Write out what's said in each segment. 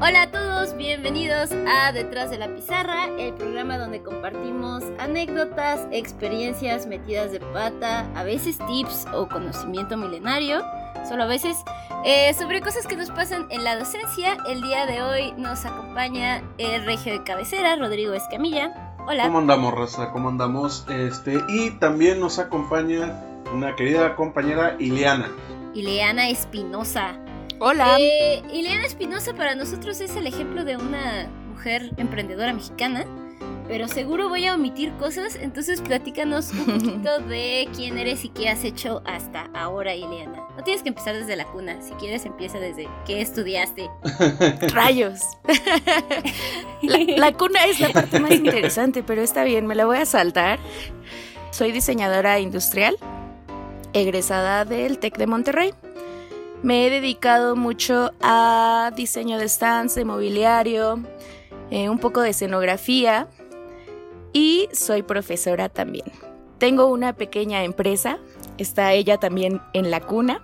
Hola a todos, bienvenidos a Detrás de la Pizarra, el programa donde compartimos anécdotas, experiencias metidas de pata, a veces tips o conocimiento milenario, solo a veces, eh, sobre cosas que nos pasan en la docencia. El día de hoy nos acompaña el regio de cabecera, Rodrigo Escamilla. Hola. ¿Cómo andamos, Raza? ¿Cómo andamos? Este, y también nos acompaña una querida compañera Ileana. Ileana Espinosa. Hola. Eh, Ileana Espinosa para nosotros es el ejemplo de una mujer emprendedora mexicana, pero seguro voy a omitir cosas, entonces platícanos un poquito de quién eres y qué has hecho hasta ahora, Ileana. No tienes que empezar desde la cuna, si quieres empieza desde qué estudiaste. Rayos. la, la cuna es la parte más interesante, pero está bien, me la voy a saltar. Soy diseñadora industrial, egresada del TEC de Monterrey. Me he dedicado mucho a diseño de stands, de mobiliario, eh, un poco de escenografía y soy profesora también. Tengo una pequeña empresa, está ella también en la cuna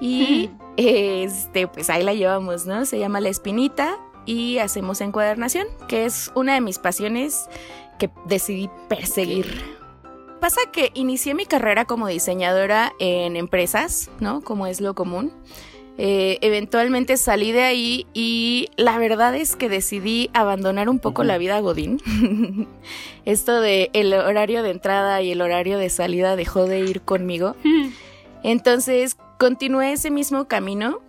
y este, pues ahí la llevamos, ¿no? Se llama La Espinita y hacemos encuadernación, que es una de mis pasiones que decidí perseguir. Pasa que inicié mi carrera como diseñadora en empresas, ¿no? Como es lo común. Eh, eventualmente salí de ahí y la verdad es que decidí abandonar un poco la vida Godín. Esto de el horario de entrada y el horario de salida dejó de ir conmigo. Entonces continué ese mismo camino,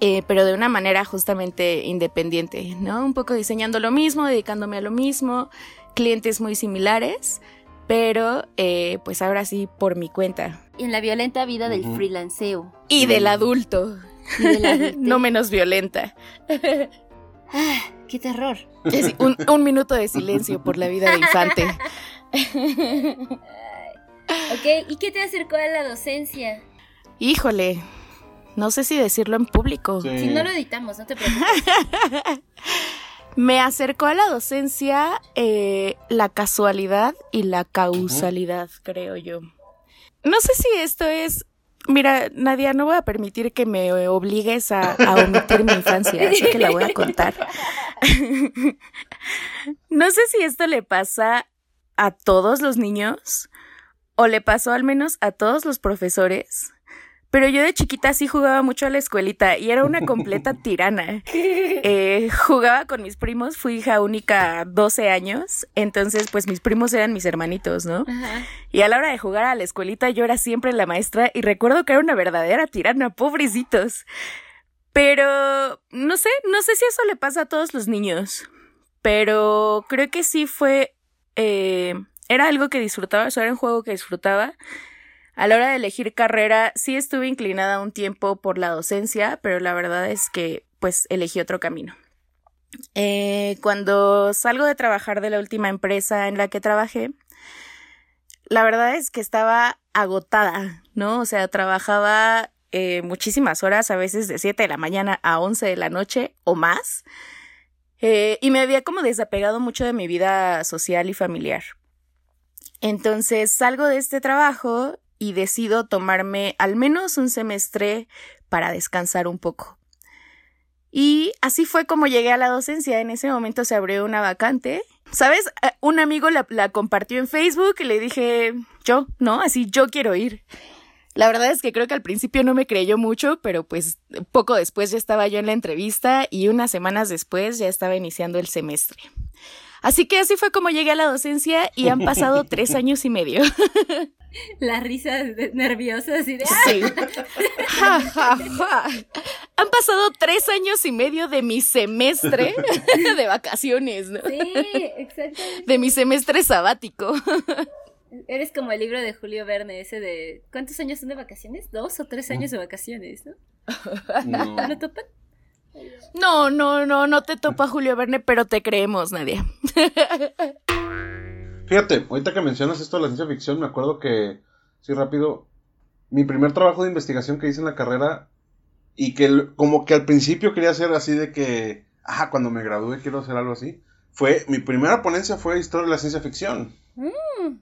eh, pero de una manera justamente independiente, ¿no? Un poco diseñando lo mismo, dedicándome a lo mismo, clientes muy similares pero eh, pues ahora sí por mi cuenta. Y en la violenta vida del freelanceo. Y del adulto. Y del adulto. no menos violenta. Ah, ¡Qué terror! Es un, un, minuto de silencio por la vida de infante. ok, ¿y qué te acercó a la docencia? Híjole, no sé si decirlo en público. Sí. Si no lo editamos, no te preocupes. Me acercó a la docencia eh, la casualidad y la causalidad, creo yo. No sé si esto es... Mira, Nadia, no voy a permitir que me obligues a, a omitir mi infancia, así que la voy a contar. no sé si esto le pasa a todos los niños o le pasó al menos a todos los profesores. Pero yo de chiquita sí jugaba mucho a la escuelita y era una completa tirana. Eh, jugaba con mis primos, fui hija única 12 años, entonces pues mis primos eran mis hermanitos, ¿no? Ajá. Y a la hora de jugar a la escuelita yo era siempre la maestra y recuerdo que era una verdadera tirana, pobrecitos. Pero no sé, no sé si eso le pasa a todos los niños, pero creo que sí fue... Eh, era algo que disfrutaba, eso era un juego que disfrutaba. A la hora de elegir carrera, sí estuve inclinada un tiempo por la docencia, pero la verdad es que pues elegí otro camino. Eh, cuando salgo de trabajar de la última empresa en la que trabajé, la verdad es que estaba agotada, ¿no? O sea, trabajaba eh, muchísimas horas, a veces de 7 de la mañana a 11 de la noche o más. Eh, y me había como desapegado mucho de mi vida social y familiar. Entonces salgo de este trabajo y decido tomarme al menos un semestre para descansar un poco. Y así fue como llegué a la docencia. En ese momento se abrió una vacante. ¿Sabes? Un amigo la, la, compartió en Facebook y le dije, yo, ¿no? Así, yo quiero ir. La verdad es que creo que al principio no me creyó mucho, pero pues poco después ya estaba yo en la entrevista y unas semanas después ya estaba iniciando el semestre. Así que así fue como llegué a la docencia y han pasado tres años y medio. Las risas nerviosas y de... Sí. Ja, ja, ja. Han pasado tres años y medio de mi semestre de vacaciones, ¿no? Sí, exactamente. De mi semestre sabático. Eres como el libro de Julio Verne, ese de... ¿Cuántos años son de vacaciones? ¿Dos o tres años de vacaciones, no? No. ¿Lo topan? No, no, no, no te topa Julio Verne, pero te creemos, Nadia. Fíjate, ahorita que mencionas esto de la ciencia ficción, me acuerdo que, sí, rápido, mi primer trabajo de investigación que hice en la carrera y que como que al principio quería hacer así de que, ah, cuando me gradué quiero hacer algo así, fue, mi primera ponencia fue historia de la ciencia ficción. Mm.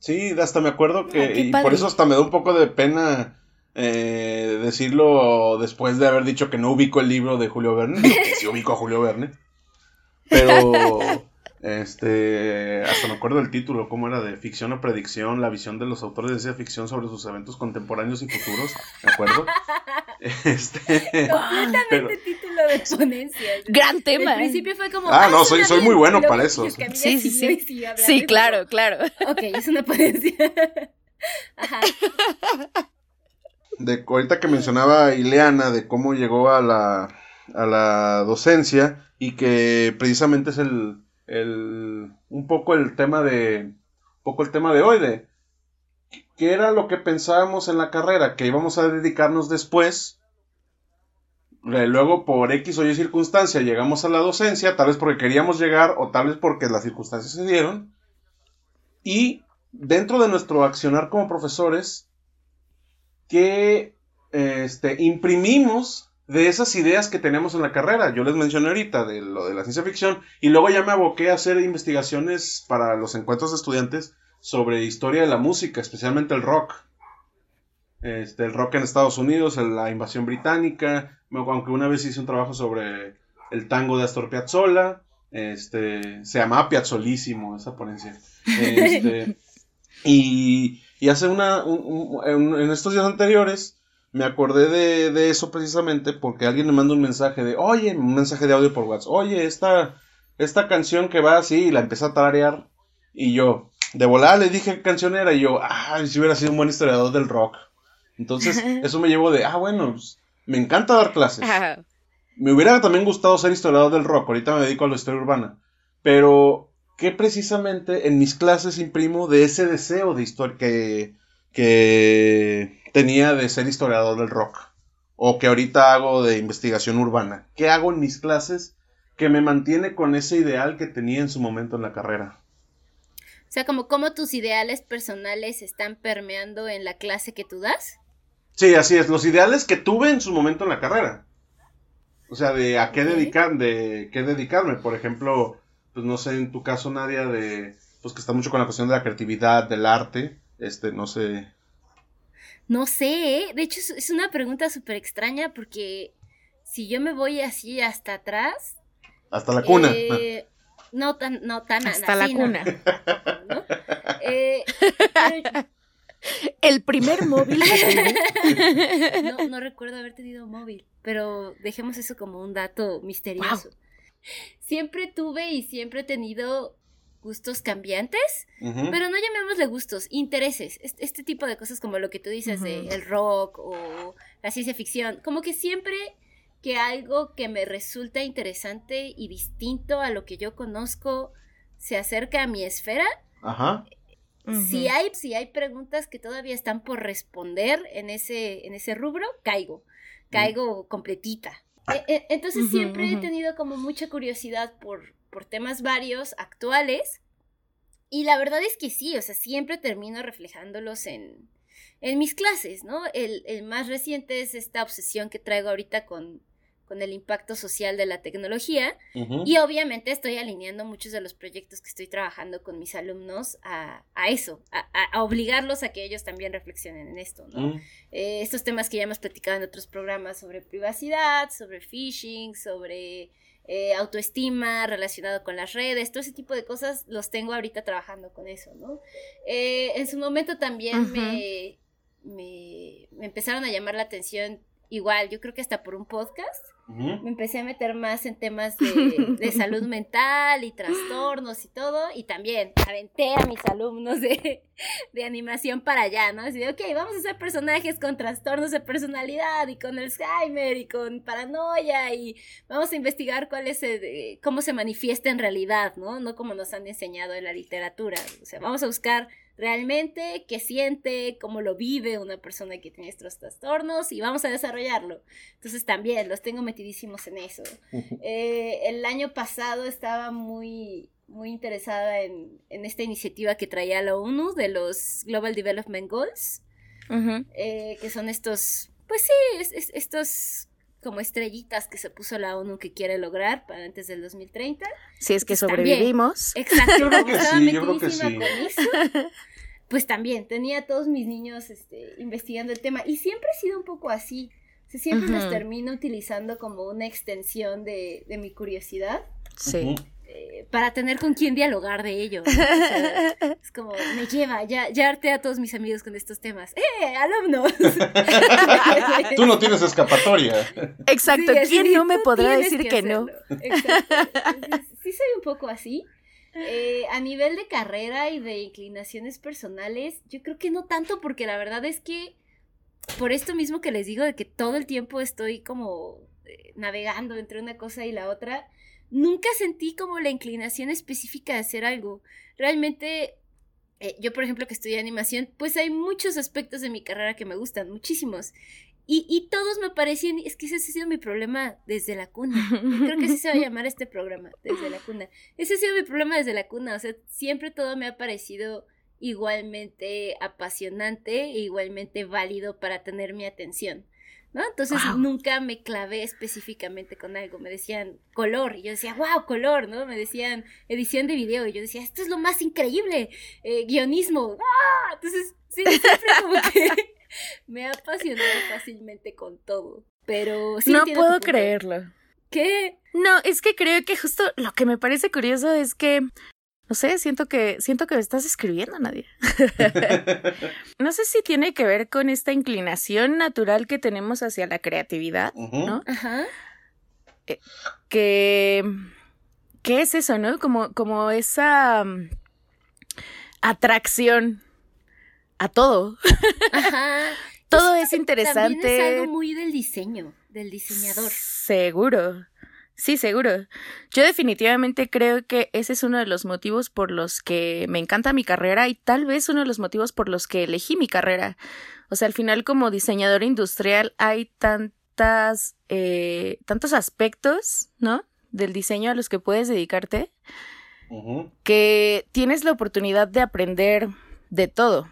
Sí, hasta me acuerdo que, Ah, y por eso hasta me da un poco de pena eh, decirlo después de haber dicho que no ubico el libro de Julio Verne, que sí ubico a Julio Verne, pero este, hasta me acuerdo del título, cómo era de ficción o predicción, la visión de los autores de esa ficción sobre sus eventos contemporáneos y futuros, ¿me acuerdo? Este, Completamente título de ponencia. Gran tema. Al principio fue como. Ah, no, soy, soy muy bueno para eso. Sí, sí, sí. Sí, claro, claro. Ok, es una ponencia. Ajá. De, ahorita que mencionaba Ileana de cómo llegó a la, a la docencia y que precisamente es el, el un poco el tema de poco el tema de hoy de qué era lo que pensábamos en la carrera que íbamos a dedicarnos después luego por X o Y circunstancia llegamos a la docencia tal vez porque queríamos llegar o tal vez porque las circunstancias se dieron y dentro de nuestro accionar como profesores que este, imprimimos de esas ideas que tenemos en la carrera. Yo les mencioné ahorita de lo de la ciencia ficción y luego ya me aboqué a hacer investigaciones para los encuentros de estudiantes sobre historia de la música, especialmente el rock. Este, el rock en Estados Unidos, la invasión británica, aunque una vez hice un trabajo sobre el tango de Astor Piazzolla, este, se llamaba Piazzolísimo esa ponencia. Este, y, y hace una, en estos días anteriores, me acordé de, eso precisamente porque alguien me manda un mensaje de, oye, un mensaje de audio por WhatsApp, oye, esta, esta canción que va así, y la empecé a tararear, y yo, de volada le dije qué canción era, y yo, ah, si hubiera sido un buen historiador del rock. Entonces, eso me llevó de, ah, bueno, pues, me encanta dar clases. Me hubiera también gustado ser historiador del rock, ahorita me dedico a la historia urbana, pero, ¿qué precisamente en mis clases imprimo de ese deseo de historia que, que tenía de ser historiador del rock o que ahorita hago de investigación urbana. ¿Qué hago en mis clases que me mantiene con ese ideal que tenía en su momento en la carrera? O sea, como cómo tus ideales personales están permeando en la clase que tú das. Sí, así es, los ideales que tuve en su momento en la carrera. O sea, de a qué dedicar, de qué dedicarme, por ejemplo, pues no sé, en tu caso Nadia de pues que está mucho con la cuestión de la creatividad, del arte, este, no sé, no sé, ¿eh? de hecho es una pregunta súper extraña porque si yo me voy así hasta atrás... Hasta la cuna. Eh, no tan, no tan Hasta la cuna. Eh, El primer móvil no, no recuerdo haber tenido móvil, pero dejemos eso como un dato misterioso. Siempre tuve y siempre he tenido gustos cambiantes, pero no llamémosle gustos, intereses, este, tipo de cosas como lo que tú dices de el rock o la ciencia ficción, como que siempre que algo que me resulta interesante y distinto a lo que yo conozco se acerca a mi esfera. Si hay, si hay preguntas que todavía están por responder en ese, en ese rubro, caigo, caigo completita. E, e, entonces siempre he tenido como mucha curiosidad por, por temas varios, actuales. Y la verdad es que sí, o sea, siempre termino reflejándolos en, en mis clases, ¿no? El, el, más reciente es esta obsesión que traigo ahorita con, con el impacto social de la tecnología. Y obviamente estoy alineando muchos de los proyectos que estoy trabajando con mis alumnos a, a eso, a, a, obligarlos a que ellos también reflexionen en esto, ¿no? Eh, estos temas que ya hemos platicado en otros programas sobre privacidad, sobre phishing, sobre eh, autoestima relacionado con las redes, todo ese tipo de cosas los tengo ahorita trabajando con eso, ¿no? Eh, en su momento también me, me, me, empezaron a llamar la atención, igual, yo creo que hasta por un podcast, me empecé a meter más en temas de, salud mental y trastornos y todo, y también aventé a mis alumnos de, animación para allá, ¿no? Así de, ok, vamos a hacer personajes con trastornos de personalidad y con Alzheimer y con paranoia y vamos a investigar cuál es, cómo se manifiesta en realidad, ¿no? No como nos han enseñado en la literatura, o sea, vamos a buscar realmente qué siente, cómo lo vive una persona que tiene estos trastornos y vamos a desarrollarlo. Entonces también los tengo metidísimos en eso. Eh, el año pasado estaba muy, muy interesada en, esta iniciativa que traía la ONU de los Global Development Goals, eh, que son estos, pues sí, estos como estrellitas que se puso la ONU que quiere lograr para antes del 2030. Si es que sobrevivimos. exacto, yo creo que sí, yo creo que sí. pues también tenía a todos mis niños este, investigando el tema y siempre he sido un poco así. siempre los termino utilizando como una extensión de, de mi curiosidad. Sí. Para tener con quién dialogar de ello. es como, me lleva, ya, ya harté a todos mis amigos con estos temas. ¡Eh, alumnos! Tú no tienes escapatoria. Exacto, ¿quién no me podrá decir que, no? Sí, soy un poco así. Eh, a nivel de carrera y de inclinaciones personales, yo creo que no tanto, porque la verdad es que por esto mismo que les digo, de que todo el tiempo estoy como eh, navegando entre una cosa y la otra, nunca sentí como la inclinación específica de hacer algo. Realmente, eh, yo por ejemplo que estudié animación, pues hay muchos aspectos de mi carrera que me gustan, muchísimos. Y, y todos me parecían, es que ese ha sido mi problema desde la cuna. Creo que así se va a llamar este programa, desde la cuna. Ese ha sido mi problema desde la cuna, o sea, siempre todo me ha parecido igualmente apasionante e igualmente válido para tener mi atención. ¿No? Entonces nunca me clavé específicamente con algo. Me decían color y yo decía, wow, color, ¿no? Me decían edición de video y yo decía, esto es lo más increíble, eh, guionismo. ¡Ah! Entonces, sí, siempre como que me ha apasionado fácilmente con todo. Pero sí No puedo creerlo. ¿Qué? No, es que creo que justo lo que me parece curioso es que no sé, siento que, siento que me estás escribiendo, Nadia. no sé si tiene que ver con esta inclinación natural que tenemos hacia la creatividad, ¿no? Ajá. Eh, que, ¿qué es eso, no? Como, como esa mm, atracción a todo. Ajá. todo es interesante. También es algo muy del diseño, del diseñador. Seguro. Sí, seguro. Yo definitivamente creo que ese es uno de los motivos por los que me encanta mi carrera y tal vez uno de los motivos por los que elegí mi carrera. O sea, al final como diseñador industrial hay tantas, eh, tantos aspectos, ¿no? Del diseño a los que puedes dedicarte, que tienes la oportunidad de aprender de todo.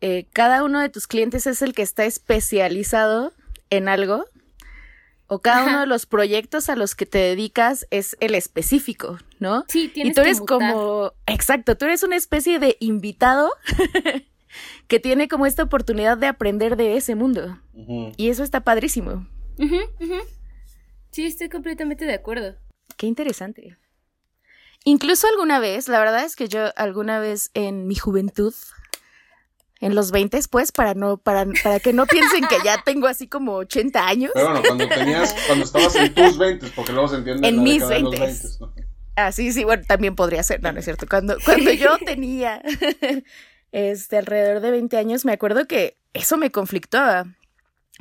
Eh, cada uno de tus clientes es el que está especializado en algo o cada uno de los proyectos a los que te dedicas es el específico, ¿no? Sí, tienes Y tú eres como, exacto, tú eres una especie de invitado que tiene como esta oportunidad de aprender de ese mundo. Y eso está padrísimo. sí, estoy completamente de acuerdo. Qué interesante. Incluso alguna vez, la verdad es que yo alguna vez en mi juventud en los 20, pues, para no, para, para que no piensen que ya tengo así como 80 años. Pero bueno, cuando tenías, cuando estabas en tus 20, porque luego se entiende en, mis 20. Ah, sí, sí, bueno, también podría ser, no, no es cierto. Cuando, cuando yo tenía este alrededor de 20 años, me acuerdo que eso me conflictaba.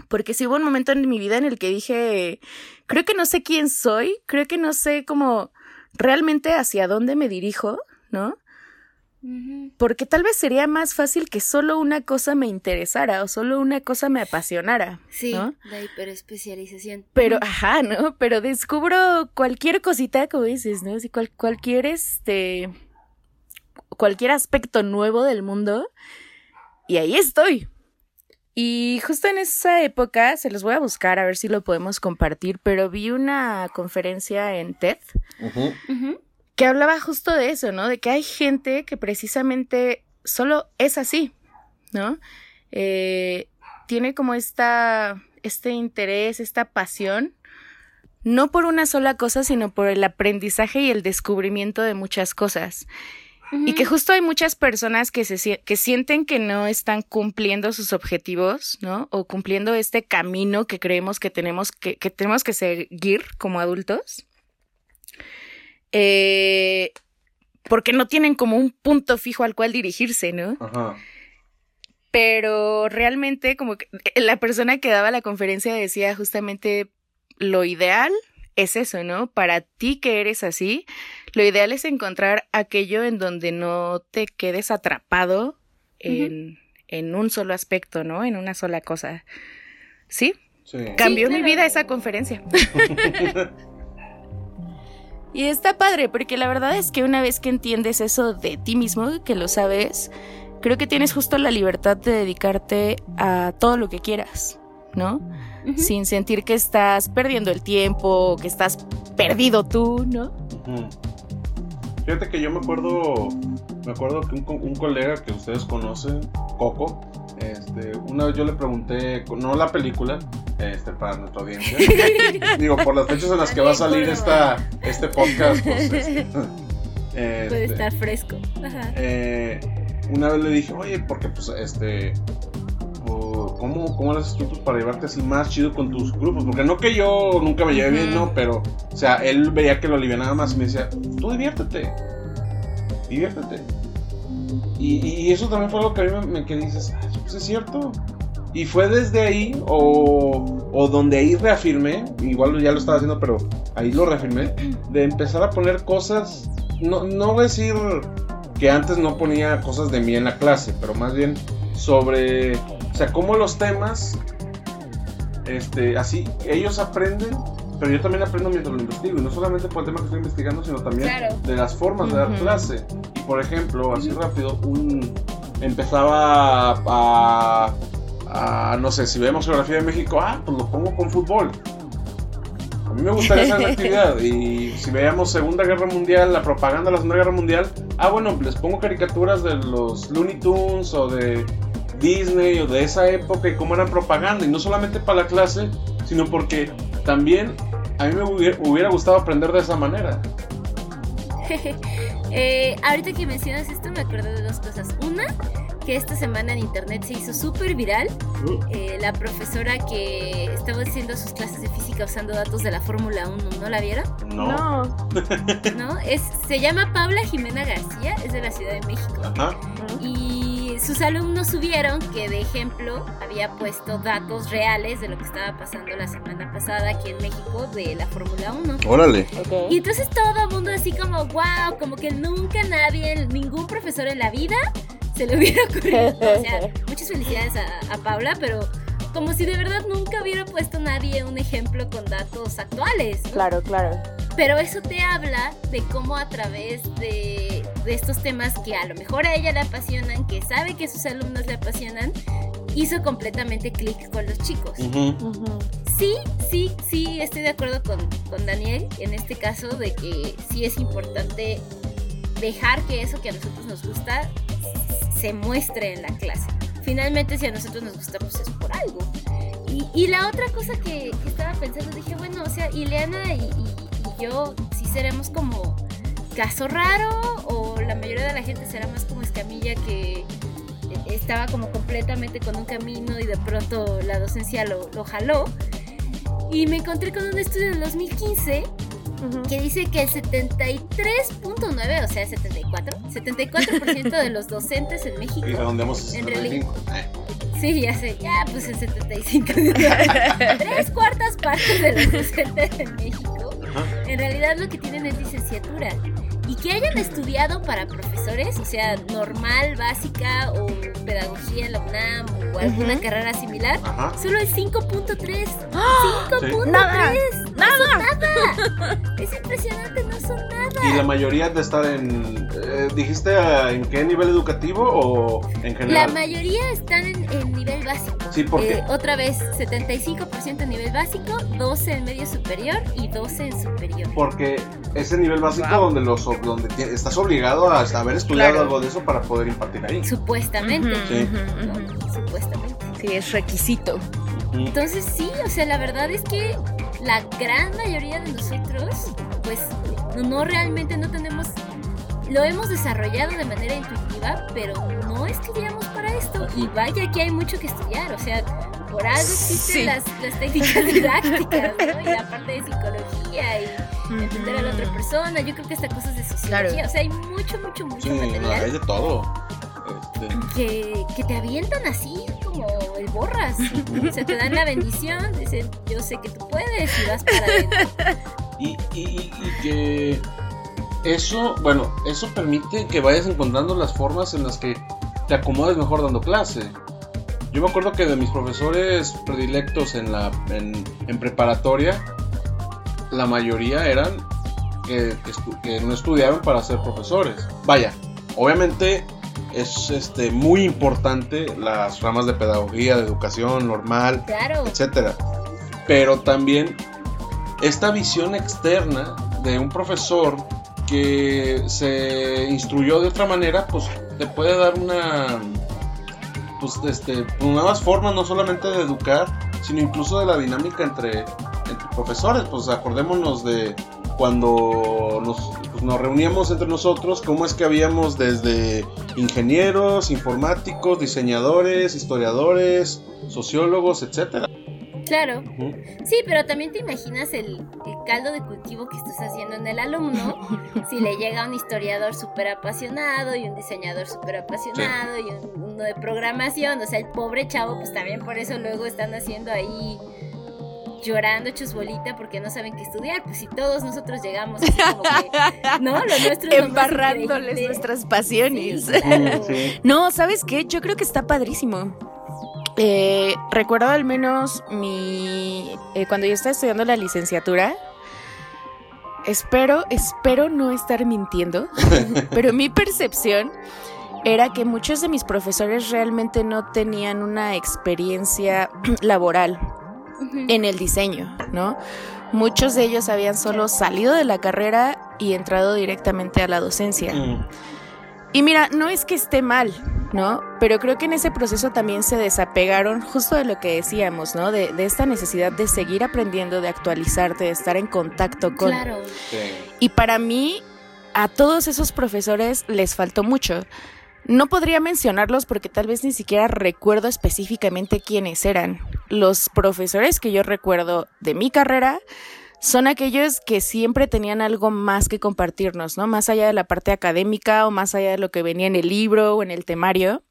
Porque sí hubo un momento en mi vida en el que dije, creo que no sé quién soy, creo que no sé cómo realmente hacia dónde me dirijo, ¿no? Porque tal vez sería más fácil que solo una cosa me interesara o solo una cosa me apasionara. Sí, la hiperespecialización. Pero, ajá, ¿no? Pero descubro cualquier cosita, como dices, ¿no? Si cualquier este. cualquier aspecto nuevo del mundo. Y ahí estoy. Y justo en esa época, se los voy a buscar a ver si lo podemos compartir, pero vi una conferencia en TED que hablaba justo de eso, ¿no? De que hay gente que precisamente solo es así, ¿no? Eh, tiene como esta, este interés, esta pasión, no por una sola cosa, sino por el aprendizaje y el descubrimiento de muchas cosas. Y que justo hay muchas personas que, se, que sienten que no están cumpliendo sus objetivos, ¿no? O cumpliendo este camino que creemos que tenemos que, que tenemos que seguir como adultos eh, porque no tienen como un punto fijo al cual dirigirse, ¿no? Ajá. Pero realmente como que la persona que daba la conferencia decía justamente lo ideal es eso, ¿no? Para ti que eres así, lo ideal es encontrar aquello en donde no te quedes atrapado en, en un solo aspecto, ¿no? En una sola cosa. ¿Sí? sí. Cambió mi vida esa conferencia. Y está padre, porque la verdad es que una vez que entiendes eso de ti mismo, que lo sabes, creo que tienes justo la libertad de dedicarte a todo lo que quieras, ¿no? Sin sentir que estás perdiendo el tiempo, que estás perdido tú, ¿no? Fíjate que yo me acuerdo me acuerdo que un, un colega que ustedes conocen, Coco, este, una vez yo le pregunté, no la película, este, para nuestra audiencia, digo, por las fechas en las que va a salir esta, este podcast, pues, este, Puede este, estar fresco. Ajá. eh, una vez le dije, oye, porque pues este. ¿Cómo, ¿Cómo haces tú pues, para llevarte así más chido con tus grupos? Porque no que yo nunca me lleve bien, no, pero, o sea, él veía que lo alivianaba más y me decía, tú diviértete, diviértete. Y, y eso también fue algo que a mí me, me que dices, "Ay, pues es cierto. Y fue desde ahí, o, o donde ahí reafirmé, igual ya lo estaba haciendo, pero ahí lo reafirmé, de empezar a poner cosas, no, no decir que antes no ponía cosas de mí en la clase, pero más bien sobre, o sea, cómo los temas, este, así, ellos aprenden, pero yo también aprendo mientras lo investigo, y no solamente por el tema que estoy investigando, sino también Claro. de las formas de dar clase. Y por ejemplo, así rápido, un empezaba a, a, no sé, si vemos geografía de México, ah, pues lo pongo con fútbol. A mí me gustaría hacer esa actividad. Y si veíamos Segunda Guerra Mundial, la propaganda de la Segunda Guerra Mundial, ah, bueno, les pongo caricaturas de los Looney Tunes o de Disney o de esa época y cómo eran propaganda. Y no solamente para la clase, sino porque también a mí me hubiera, hubiera gustado aprender de esa manera. Eh, ahorita que mencionas esto me acuerdo de dos cosas. Una, que esta semana en internet se hizo súper viral. Eh, la profesora que estaba haciendo sus clases de física usando datos de la Fórmula 1, ¿no la vieron? No. ¿No? Es, se llama Paula Jimena García, es de la Ciudad de México. Ajá. Y sus alumnos subieron que de ejemplo había puesto datos reales de lo que estaba pasando la semana pasada aquí en México de la Fórmula 1. Órale. Y entonces todo el mundo así como, wow, como que nunca nadie, ningún profesor en la vida se le hubiera ocurrido. O sea, muchas felicidades a, a Paula, pero como si de verdad nunca hubiera puesto nadie un ejemplo con datos actuales. ¿no? Claro, claro. Pero eso te habla de cómo a través de, de estos temas que a lo mejor a ella le apasionan, que sabe que sus alumnos le apasionan, hizo completamente clic con los chicos. Sí, sí, sí, estoy de acuerdo con, con Daniel en este caso de que sí es importante dejar que eso que a nosotros nos gusta se muestre en la clase. Finalmente, si a nosotros nos gusta, pues es por algo. Y, la otra cosa que, que estaba pensando, dije, bueno, o sea, Ileana y, y- y yo sí seremos como caso raro o la mayoría de la gente será más como escamilla que estaba como completamente con un camino y de pronto la docencia lo, lo jaló. Y me encontré con un estudio del 2015 Que dice que el 73.9, o sea, 74, 74% de los docentes en México. Y redondeamos En 65. Eh, Sí, ya sé, ya pues el 75. Tres cuartas partes de los docentes en México en realidad lo que tienen es licenciatura. Y que hayan estudiado para profesores, o sea, normal, básica o pedagogía en la UNAM o alguna Ujú. carrera similar, Ajá. solo el 5.3. ¡Ah! 5.3. Nada. No son nada. Es impresionante, no son nada. Y la mayoría de estar en. eh, ¿Dijiste ah, en qué nivel educativo o en La general? mayoría están en, en nivel básico. Sí, porque. Eh, otra vez, 75% en nivel básico, 12 en medio superior y 12 en superior. Porque ese nivel básico Wow. donde los donde estás obligado a haber estudiado Claro. algo de eso para poder impartir ahí. Supuestamente. Sí. Supuestamente. Sí, es requisito. Entonces sí, o sea, la verdad es que la gran mayoría de nosotros, pues no, no realmente no tenemos, lo hemos desarrollado de manera intuitiva, pero no estudiamos para esto. Y vaya que hay mucho que estudiar, o sea, por algo existen Sí. las, las técnicas didácticas, ¿no? Y la parte de psicología y entender a la otra persona, yo creo que hasta cosas de sociología, Claro. o sea, hay mucho, mucho, mucho Sí, no, material hay de todo. Este, que, que te avientan así como el borras. O sea, te dan la bendición, dicen, yo sé que tú puedes y vas para adentro. y, y- y que eso, bueno, eso permite que vayas encontrando las formas en las que te acomodes mejor dando clase. Yo me acuerdo que de mis profesores predilectos en la en, en preparatoria, la mayoría eran que, que estu- que no estudiaron para ser profesores. Vaya, obviamente es este muy importante las ramas de pedagogía, de educación normal, Claro, etcétera. Pero también esta visión externa de un profesor que se instruyó de otra manera, pues te puede dar una, pues este, nuevas formas, no solamente de educar, sino incluso de la dinámica entre, entre profesores. Pues acordémonos de cuando nos, pues, nos reuníamos entre nosotros, cómo es que habíamos desde ingenieros, informáticos, diseñadores, historiadores, sociólogos, etcétera. Claro. Sí, pero también te imaginas el, caldo de cultivo que estás haciendo en el alumno si le llega un historiador súper apasionado y un diseñador súper apasionado y uno de programación. O sea, el pobre chavo, pues también por eso luego están haciendo ahí llorando hechos bolita porque no saben qué estudiar, pues si todos nosotros llegamos así como que, ¿no? Lo nuestro Embarrándoles nuestras pasiones. No, ¿sabes qué? Yo creo que está padrísimo. Eh, recuerdo al menos mi. Eh, cuando yo estaba estudiando la licenciatura. Espero, espero no estar mintiendo. pero mi percepción era que muchos de mis profesores realmente no tenían una experiencia laboral en el diseño, ¿no? Muchos de ellos habían solo salido de la carrera y entrado directamente a la docencia. Mm. Y mira, no es que esté mal, ¿no? Pero creo que en ese proceso también se desapegaron justo de lo que decíamos, ¿no? De, esta necesidad de seguir aprendiendo, de actualizarte, de estar en contacto con... Claro. Y para mí, a todos esos profesores les faltó mucho. No podría mencionarlos porque tal vez ni siquiera recuerdo específicamente quiénes eran. Los profesores que yo recuerdo de mi carrera son aquellos que siempre tenían algo más que compartirnos, ¿no? Más allá de la parte académica o más allá de lo que venía en el libro o en el temario.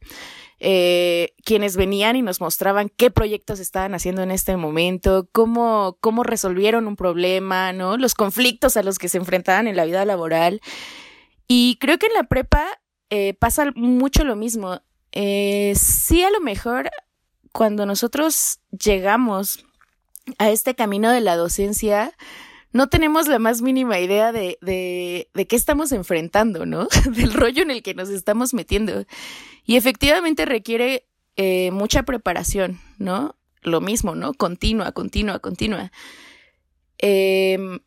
Eh, quienes venían y nos mostraban qué proyectos estaban haciendo en este momento, cómo, cómo resolvieron un problema, ¿no? Los conflictos a los que se enfrentaban en la vida laboral. Y creo que en la prepa eh, pasa mucho lo mismo. Eh, sí, a lo mejor cuando nosotros llegamos a este camino de la docencia, no tenemos la más mínima idea de, de, de, qué estamos enfrentando, ¿no? Del rollo en el que nos estamos metiendo. Y efectivamente requiere eh, mucha preparación, ¿no? Lo mismo, ¿no? Continua, continua, continua. Em,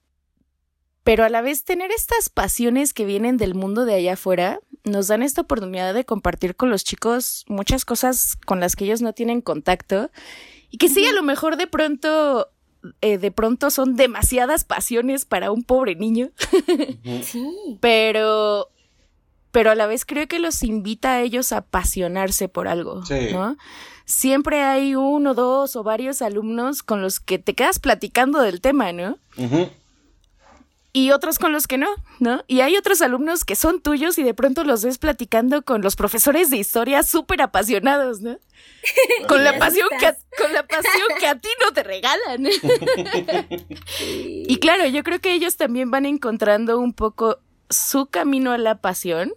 pero a la vez tener estas pasiones que vienen del mundo de allá afuera nos dan esta oportunidad de compartir con los chicos muchas cosas con las que ellos no tienen contacto y que sí, a lo mejor de pronto, eh, de pronto son demasiadas pasiones para un pobre niño. sí. Pero, pero a la vez creo que los invita a ellos a apasionarse por algo, ¿no? Siempre hay uno, dos o varios alumnos con los que te quedas platicando del tema, ¿no? Y otros con los que no, ¿no? Y hay otros alumnos que son tuyos y de pronto los ves platicando con los profesores de historia súper apasionados, ¿no? con la pasión que a, con la pasión que a ti no te regalan. y claro, yo creo que ellos también van encontrando un poco su camino a la pasión,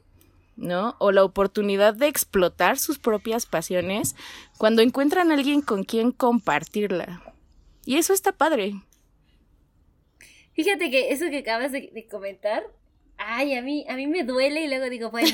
¿no? O la oportunidad de explotar sus propias pasiones cuando encuentran a alguien con quien compartirla. Y eso está padre. Fíjate que eso que acabas de, comentar, ay, a mí, a mí me duele y luego digo, bueno,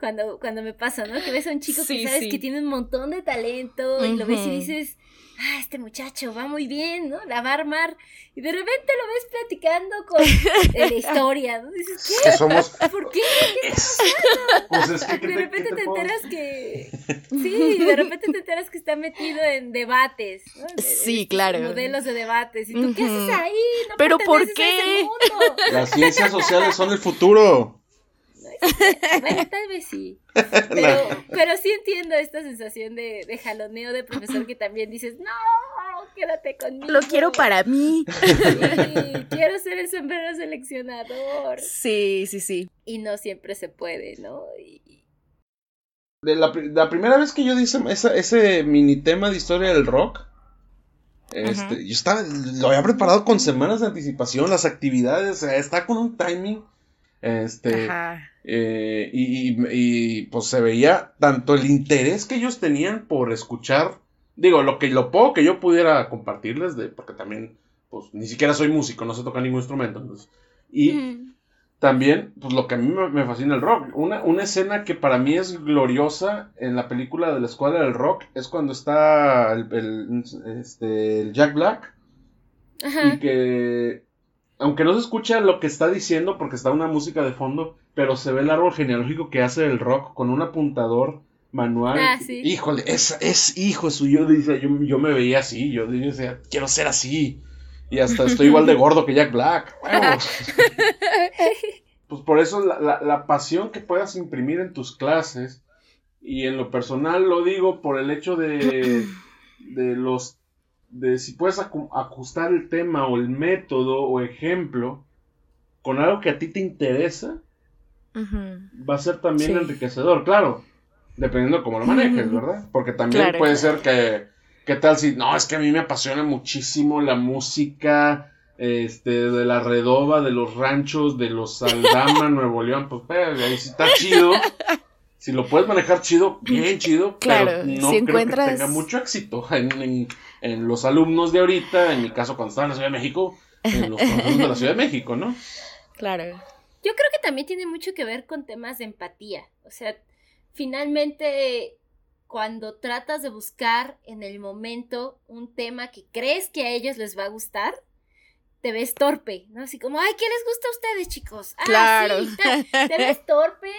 cuando, cuando me pasa, ¿no? Que ves a un chico que sabes que tiene un montón de talento y lo ves y dices, ah, este muchacho va muy bien, ¿no? La va a armar. Y de repente lo ves platicando con la historia, ¿no? Dices, ¿qué? Somos... ¿Por qué? ¿Qué está Pues es que, de repente te, enteras que... Sí, de repente te enteras que está metido en debates, ¿no? Sí, claro. Modelos de debates. ¿Y tú qué haces ahí? No ¿Pero por qué? Las ciencias sociales son el futuro. Bueno, tal vez sí. Pero, pero sí entiendo esta sensación de, de, jaloneo de profesor que también dices, no, quédate conmigo. Lo quiero para mí. quiero ser el sombrero seleccionador. Sí, sí, sí. Y no siempre se puede, ¿no? De la, la, primera vez que yo hice ese mini tema de historia del rock, este, yo estaba, lo había preparado con semanas de anticipación, las actividades, o sea, está con un timing este, eh, y, pues se veía tanto el interés que ellos tenían por escuchar, digo, lo que lo poco que yo pudiera compartirles, de, porque también, pues ni siquiera soy músico, no sé tocar ningún instrumento. y también, pues lo que a mí me, fascina el rock, una, una, escena que para mí es gloriosa en la película de la escuadra del rock es cuando está el, este, Jack Black y que aunque no se escucha lo que está diciendo porque está una música de fondo, pero se ve el árbol genealógico que hace el rock con un apuntador manual. Ah, sí. Híjole, es, es hijo suyo, dice, yo, yo me veía así, yo decía, quiero ser así. Y hasta estoy igual de gordo que Jack Black. Pues por eso la, la, la pasión que puedas imprimir en tus clases, y en lo personal lo digo por el hecho de, de los de si puedes ajustar el tema o el método o ejemplo con algo que a ti te interesa, va a ser también Sí. enriquecedor, claro, dependiendo de cómo lo manejes, ¿verdad? Porque también Claro, puede ser que, ¿qué tal si, no, es que a mí me apasiona muchísimo la música, este, de la redoba, de los ranchos, de los Aldama, Nuevo León, pues, pues, ahí sí está chido. Si lo puedes manejar chido, bien chido, Claro, pero no si creo encuentras- que tenga mucho éxito en, en- en los alumnos de ahorita, en mi caso cuando estaba en la Ciudad de México, en los profesores de la Ciudad de México, ¿no? Claro. Yo creo que también tiene mucho que ver con temas de empatía. O sea, finalmente, cuando tratas de buscar en el momento un tema que crees que a ellos les va a gustar, te ves torpe, ¿no? Así como, ay, ¿qué les gusta a ustedes, chicos? Ah, Claro. sí, te ves torpe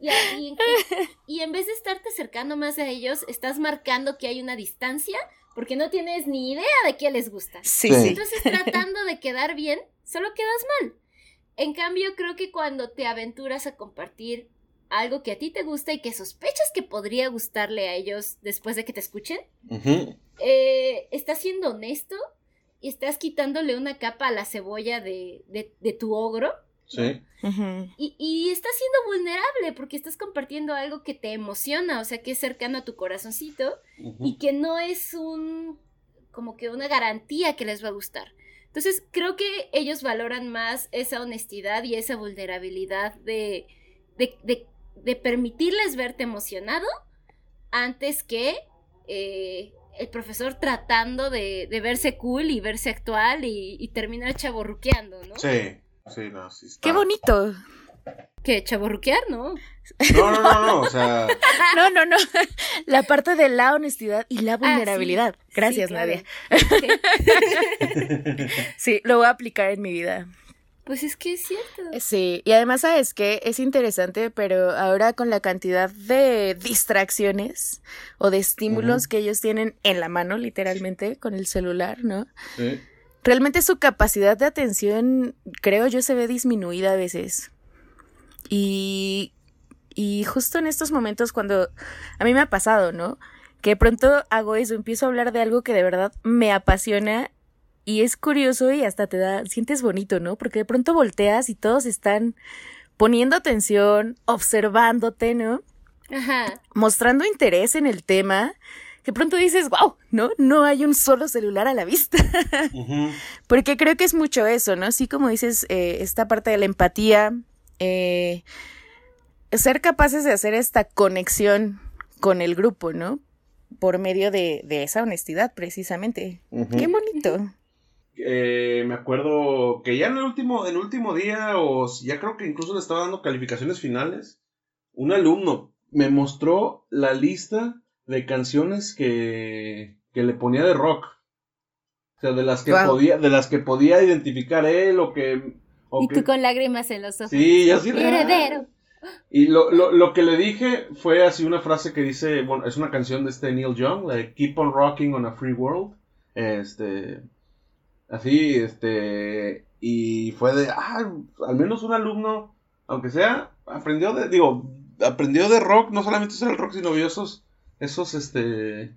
y, y- y en vez de estarte acercando más a ellos, estás marcando que hay una distancia porque no tienes ni idea de qué les gusta. Sí, Sí. Entonces, tratando de quedar bien, solo quedas mal. En cambio, creo que cuando te aventuras a compartir algo que a ti te gusta y que sospechas que podría gustarle a ellos después de que te escuchen, eh, estás siendo honesto y estás quitándole una capa a la cebolla de, de- de tu ogro Sí. Y, y estás siendo vulnerable porque estás compartiendo algo que te emociona, o sea, que es cercano a tu corazoncito y que no es un como que una garantía que les va a gustar. Entonces, creo que ellos valoran más esa honestidad y esa vulnerabilidad de, de, de- de permitirles verte emocionado antes que eh, el profesor tratando de, de verse cool y verse actual y, y terminar chaborruqueando, ¿no? Sí, sí, no, sí está. Qué bonito. Que chaborruquear, ¿no? No, no, no, no, o sea, No, no, no. La parte de la honestidad y la Ah, sí. vulnerabilidad. Gracias, Sí, claro. Nadia. Sí, lo voy a aplicar en mi vida. Pues es que es cierto. Sí, y además sabes que es interesante, pero ahora con la cantidad de distracciones o de estímulos que ellos tienen en la mano, literalmente, con el celular, ¿no? sí. Realmente su capacidad de atención, creo yo, se ve disminuida a veces. Y, y justo en estos momentos cuando a mí me ha pasado, ¿no? Que de pronto hago eso, empiezo a hablar de algo que de verdad me apasiona y es curioso y hasta te da, sientes bonito, ¿no? Porque de pronto volteas y todos están poniendo atención, observándote, ¿no? Ajá. Mostrando interés en el tema. Que pronto dices, wow, ¿no? No hay un solo celular a la vista. Porque creo que es mucho eso, ¿no? Así como dices, eh, esta parte de la empatía, eh, ser capaces de hacer esta conexión con el grupo, ¿no? Por medio de, de esa honestidad, precisamente. Qué bonito. Eh, me acuerdo que ya en el último, en el último día, o ya creo que incluso le estaba dando calificaciones finales, un alumno me mostró la lista de canciones que, que le ponía de rock. O sea, de las que podía, de las que podía identificar él o que. o Y que- tú con lágrimas en los ojos. Sí, ya sí. Heredero. Y lo, lo, lo que le dije fue así una frase que dice, bueno, es una canción de este Neil Young, la de Keep on Rocking on a Free World. Este, así, este, y fue de, ah, al menos un alumno, aunque sea, aprendió de, digo, aprendió de rock, no solamente eso era el rock, sino vio esos, esos, este,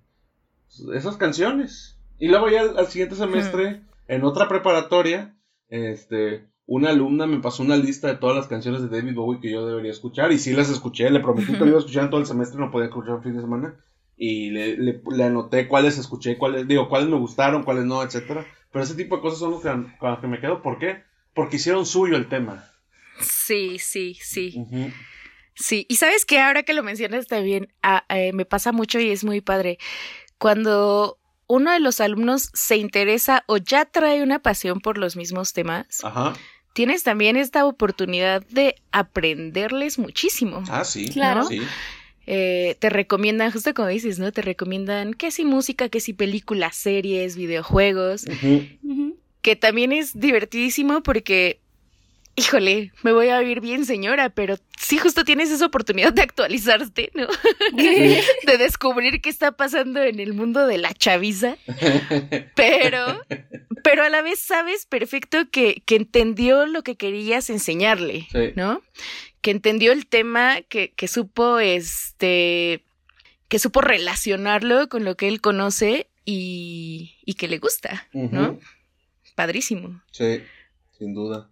esas canciones. Y luego ya al, al siguiente semestre, en otra preparatoria, este, una alumna me pasó una lista de todas las canciones de David Bowie que yo debería escuchar. Y sí las escuché, le prometí que lo iba a escuchar en todo el semestre, no podía escuchar el fin de semana. Y le, le, le anoté cuáles escuché, cuáles, digo, cuáles me gustaron, cuáles no, etcétera. Pero ese tipo de cosas son los que, con las que me quedo. ¿Por qué? Porque hicieron suyo el tema. Sí, sí, sí. Sí, y sabes que ahora que lo mencionas también, ah, eh, me pasa mucho y es muy padre. Cuando uno de los alumnos se interesa o ya trae una pasión por los mismos temas, Ajá. tienes también esta oportunidad de aprenderles muchísimo. Ah, sí. Claro. Sí. Eh, te recomiendan, justo como dices, ¿no? Te recomiendan que si música, que si películas, series, videojuegos. Que también es divertidísimo porque híjole, me voy a vivir bien, señora, pero sí justo tienes esa oportunidad de actualizarte, ¿no? de descubrir qué está pasando en el mundo de la chaviza. Pero, pero a la vez sabes perfecto que, que entendió lo que querías enseñarle, ¿no? Que entendió el tema, que, que supo, este, que supo relacionarlo con lo que él conoce y, y que le gusta, ¿no? Padrísimo. Sí, sin duda.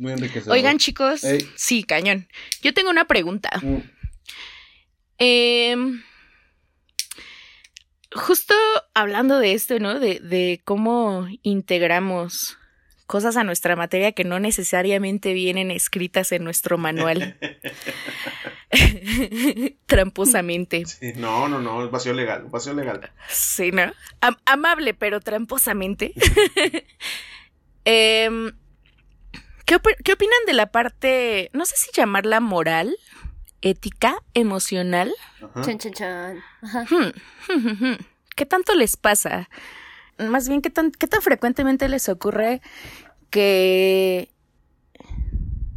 Muy enriquecedor. Oigan, chicos. Sí, cañón. Yo tengo una pregunta. Mm. Em, justo hablando de esto, ¿no? De, de cómo integramos cosas a nuestra materia que no necesariamente vienen escritas en nuestro manual. tramposamente. Sí, no, no, no, es vacío legal, vacío legal. Sí, ¿no? amable, pero tramposamente. eh, ¿Qué, opinan de la parte, no sé si llamarla moral, ética, emocional? Chan, chan, chan. Hmm. ¿Qué tanto les pasa? Más bien, ¿qué tan, ¿qué tan frecuentemente les ocurre que,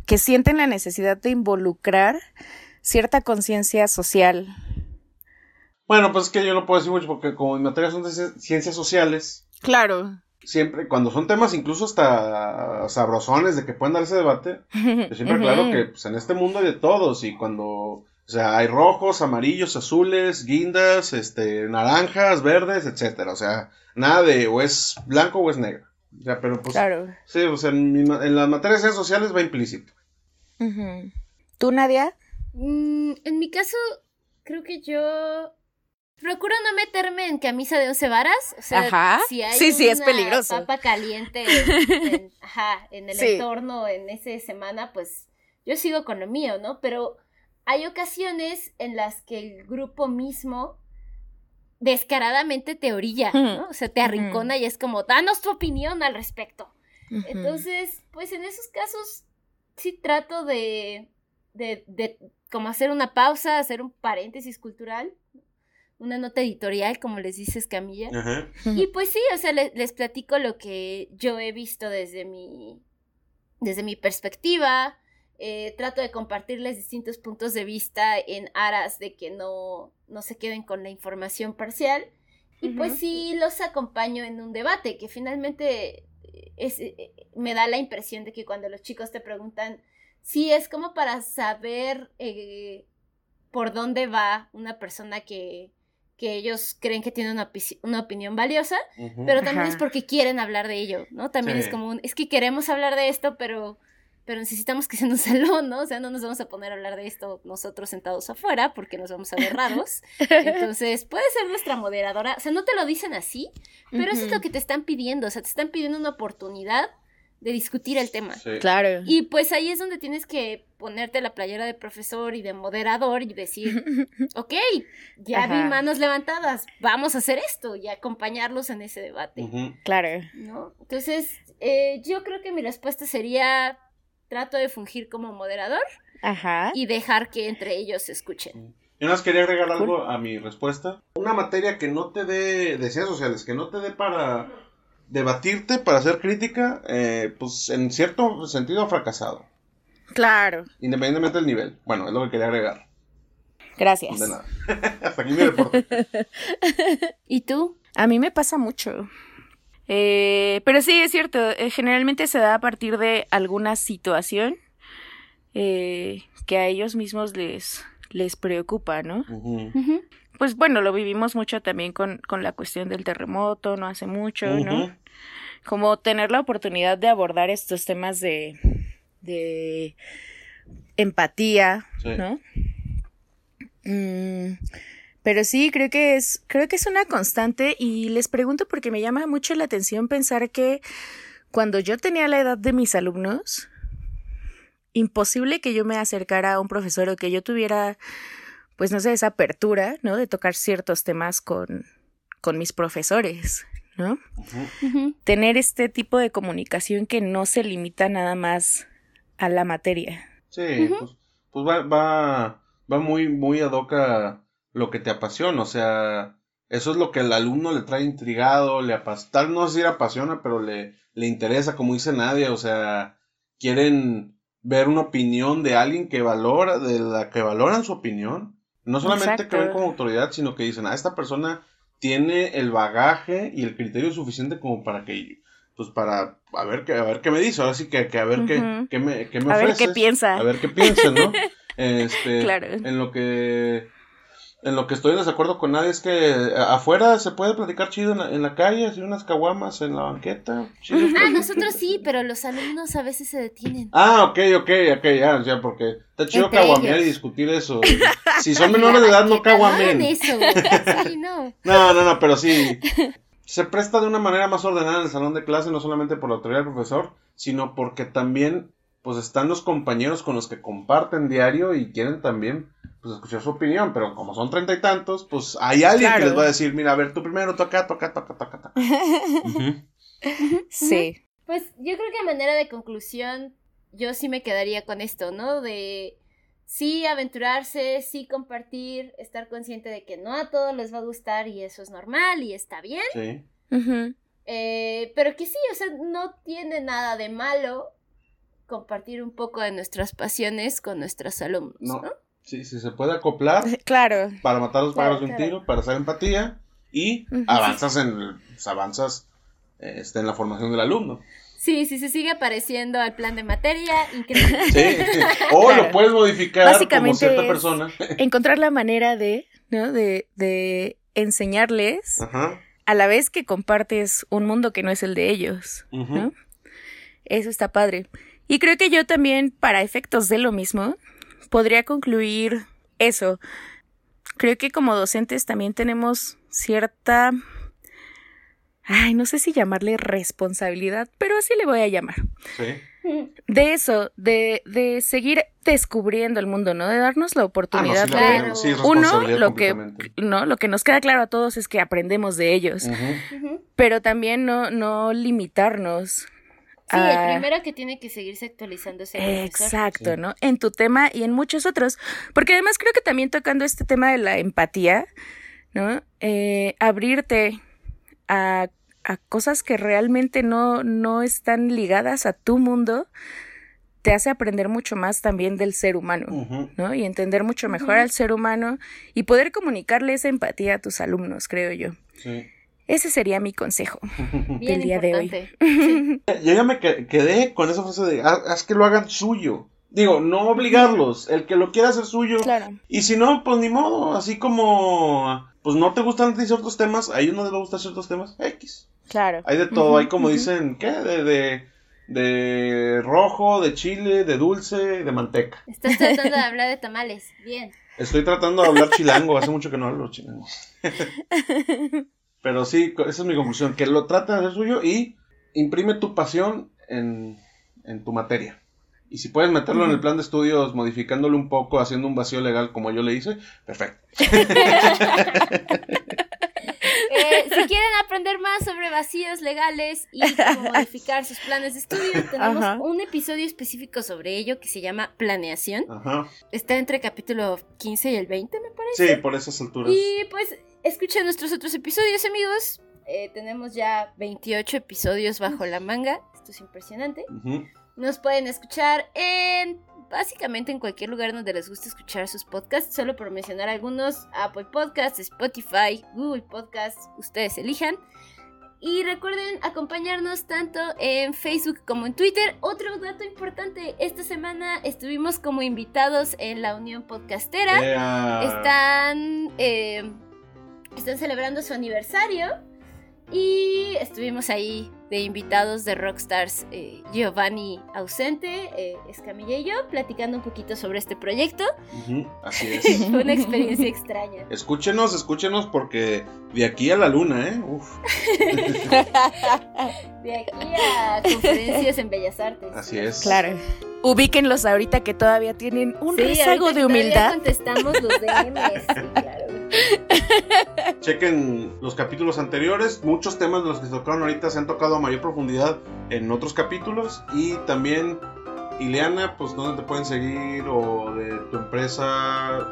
que sienten la necesidad de involucrar cierta conciencia social? Bueno, pues es que yo no puedo decir mucho porque como mi materia son de ciencias sociales. Claro siempre, cuando son temas incluso hasta sabrosones de que pueden dar ese debate, yo siempre claro que pues, en este mundo hay de todos y cuando, o sea, hay rojos, amarillos, azules, guindas, este, naranjas, verdes, etcétera, o sea, nada de o es blanco o es negro. Ya, pero pues, claro. sí, o sea, en, las materias sociales va implícito. ¿Tú, Nadia? Mm, en mi caso, creo que yo Procuro no meterme en camisa de once varas. O sea, si hay sí, sí, es peligroso. papa caliente en, ajá, en el entorno en esa semana, pues yo sigo con lo mío, ¿no? Pero hay ocasiones en las que el grupo mismo descaradamente te orilla, ¿no? O sea, te arrincona y es como, danos tu opinión al respecto. Entonces, pues en esos casos sí trato de, de, de como hacer una pausa, hacer un paréntesis cultural una nota editorial, como les dices, Camilla. Y pues sí, o sea, les, platico lo que yo he visto desde mi, desde mi perspectiva. Eh, trato de compartirles distintos puntos de vista en aras de que no, no se queden con la información parcial. Y pues sí los acompaño en un debate, que finalmente es, eh, me da la impresión de que cuando los chicos te preguntan, sí es como para saber eh, por dónde va una persona que, que ellos creen que tienen una, opinión valiosa, pero también es porque quieren hablar de ello, ¿no? También es como, es que queremos hablar de esto, pero, pero necesitamos que sea en un salón, ¿no? O sea, no nos vamos a poner a hablar de esto nosotros sentados afuera porque nos vamos a ver raros. Entonces, puede ser nuestra moderadora, o sea, no te lo dicen así, pero eso es lo que te están pidiendo, o sea, te están pidiendo una oportunidad de discutir el tema. Claro. Y pues ahí es donde tienes que ponerte la playera de profesor y de moderador y decir, ok, ya vi manos levantadas, vamos a hacer esto y acompañarlos en ese debate. Claro. ¿No? Entonces, eh, yo creo que mi respuesta sería, trato de fungir como moderador Ajá. y dejar que entre ellos se escuchen. Yo nada más quería agregar algo a mi respuesta. Una materia que no te dé de ciencias sociales, que no te dé para debatirte para hacer crítica, eh, pues en cierto sentido ha fracasado. Claro. Independientemente del nivel. Bueno, es lo que quería agregar. Gracias. De nada. Hasta aquí mi reporte. ¿Y tú? A mí me pasa mucho. Eh, pero sí, es cierto. Eh, generalmente se da a partir de alguna situación que a ellos mismos les, les preocupa, ¿no? Pues bueno, lo vivimos mucho también con, con, la cuestión del terremoto, no hace mucho, ¿no? como tener la oportunidad de abordar estos temas de, de empatía, ¿no? Mm, pero sí, creo que es, creo que es una constante y les pregunto porque me llama mucho la atención pensar que cuando yo tenía la edad de mis alumnos, imposible que yo me acercara a un profesor o que yo tuviera, pues no sé, esa apertura, ¿no? De tocar ciertos temas con, con mis profesores. ¿no? Tener este tipo de comunicación que no se limita nada más a la materia. Sí, pues, pues, va, va, va muy, muy ad hoc a lo que te apasiona, o sea, eso es lo que el alumno le trae intrigado, le apas tal no sé si apasiona, pero le, le interesa, como dice Nadia, o sea, quieren ver una opinión de alguien que valora, de la que valoran su opinión. No solamente que ven como autoridad, sino que dicen, ah, esta persona tiene el bagaje y el criterio suficiente como para que, pues para, a ver qué, a ver qué me dice, ahora sí que, que a ver qué, qué, me, qué me A ver qué piensa. A ver qué piensa, ¿no? este, claro. En lo que en lo que estoy en desacuerdo con nadie es que afuera se puede platicar chido en la, calle, así unas caguamas en la banqueta. ah, nosotros sí, pero los alumnos a veces se detienen. Ah, ok, ok, ok, ya, ya, porque está chido caguamear y discutir eso. Si son menores de edad, no caguamen. Eso, sí, no. no, no, no, pero sí. Se presta de una manera más ordenada en el salón de clase, no solamente por la autoridad del profesor, sino porque también pues están los compañeros con los que comparten diario y quieren también pues escuchar su opinión, pero como son treinta y tantos, pues hay alguien que les va a decir, mira, a ver, tú primero toca, toca, toca, toca, toca. Sí. Pues yo creo que a manera de conclusión, yo sí me quedaría con esto, ¿no? De sí aventurarse, sí compartir, estar consciente de que no a todos les va a gustar y eso es normal y está bien. Sí. Eh, pero que sí, o sea, no tiene nada de malo compartir un poco de nuestras pasiones con nuestros alumnos, ¿no? Sí, sí, se puede acoplar. Claro. Para matar los pájaros de un tiro, para hacer empatía y avanzas en, pues, avanzas este, en la formación del alumno. Sí, sí se sigue apareciendo al plan de materia, increíble. Sí. O lo puedes modificar Básicamente como cierta persona. Encontrar la manera de, ¿no? De, de enseñarles a la vez que compartes un mundo que no es el de ellos. ¿no? Eso está padre. Y creo que yo también, para efectos de lo mismo, podría concluir eso. Creo que como docentes también tenemos cierta... Ay, no sé si llamarle responsabilidad, pero así le voy a llamar. Sí. De eso, de, de seguir descubriendo el mundo, ¿no? De darnos la oportunidad ah, de sí, uno, lo que no, lo que nos queda claro a todos es que aprendemos de ellos. Pero también no, no limitarnos Sí, el ah. primero que tiene que seguirse actualizando es el Exacto, ¿no? En tu tema y en muchos otros. Porque además creo que también tocando este tema de la empatía, ¿no? Eh, abrirte a, a, cosas que realmente no, no están ligadas a tu mundo, te hace aprender mucho más también del ser humano, ¿no? Y entender mucho mejor al ser humano y poder comunicarle esa empatía a tus alumnos, creo yo. Sí. Ese sería mi consejo del día de hoy. Yo ya me quedé con esa frase de haz que lo hagan suyo. Digo, no obligarlos, el que lo quiera hacer suyo. Claro. Y si no, pues ni modo, así como pues no te gustan ciertos temas, a ellos no les va a gustar ciertos temas, X. Claro. Hay de todo, hay como dicen, ¿qué? De, de, de rojo, de chile, de dulce, de manteca. Estás tratando de hablar de tamales, bien. Estoy tratando de hablar chilango, hace mucho que no hablo chilango. Pero sí, esa es mi conclusión, que lo trata de hacer suyo y imprime tu pasión en, tu materia. Y si puedes meterlo en el plan de estudios, modificándolo un poco, haciendo un vacío legal como yo le hice, perfecto. Eh, si quieren aprender más sobre vacíos legales y cómo modificar sus planes de estudio, tenemos un episodio específico sobre ello que se llama Planeación. Está entre el capítulo 15 y el 20, me parece. Sí, por esas alturas. Y pues escuchen nuestros otros episodios, amigos. Eh, tenemos ya 28 episodios bajo la manga. Esto es impresionante. Nos pueden escuchar en básicamente en cualquier lugar donde les guste escuchar sus podcasts, solo por mencionar algunos, Apple Podcasts, Spotify, Google Podcasts, ustedes elijan. Y recuerden acompañarnos tanto en Facebook como en Twitter. Otro dato importante, esta semana estuvimos como invitados en la Unión Podcastera. Están, eh, están celebrando su aniversario y estuvimos ahí de invitados de Rockstars, eh, Giovanni ausente, eh, Escamilla y yo, platicando un poquito sobre este proyecto. así es. Fue una experiencia extraña. Escúchenos, escúchenos, porque de aquí a la luna, ¿eh? Uf. de aquí a conferencias en Bellas Artes. Así es. Claro. Ubíquenlos ahorita que todavía tienen un rezago de humildad. contestamos los DMs, claro. Chequen los capítulos anteriores. Muchos temas de los que se tocaron ahorita se han tocado a mayor profundidad en otros capítulos. Y también, Ileana, pues dónde te pueden seguir o de tu empresa.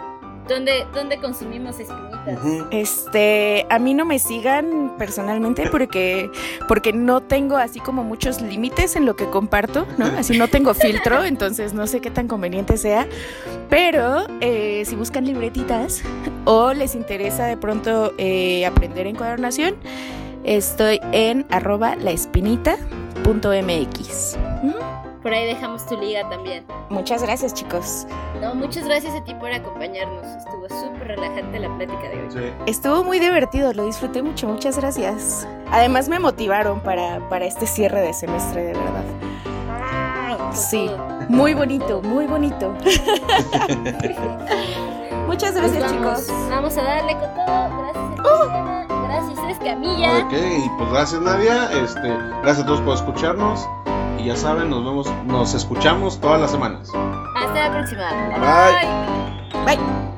¿Dónde, dónde consumimos espinitas? Este, a mí no me sigan personalmente porque, porque no tengo así como muchos límites en lo que comparto, ¿no? Así no tengo filtro, entonces no sé qué tan conveniente sea. Pero eh, si buscan libretitas o les interesa de pronto eh, aprender encuadernación, estoy en arroba laespinita.mx. ¿Mm? Por ahí dejamos tu liga también. Muchas gracias, chicos. No, muchas gracias a ti por acompañarnos. Estuvo súper relajante la plática de hoy. Sí. Estuvo muy divertido, lo disfruté mucho, muchas gracias. Además me motivaron para, para este cierre de semestre, de verdad. Con Sí. todo. Muy bonito, muy bonito. Muchas gracias, vamos, chicos. Vamos a darle con todo. Gracias, Emiliana. Gracias, Escamilla. Ok, y pues gracias Nadia, este, gracias a todos por escucharnos y ya saben, nos vemos, nos escuchamos todas las semanas. Hasta la próxima. Bye. Bye.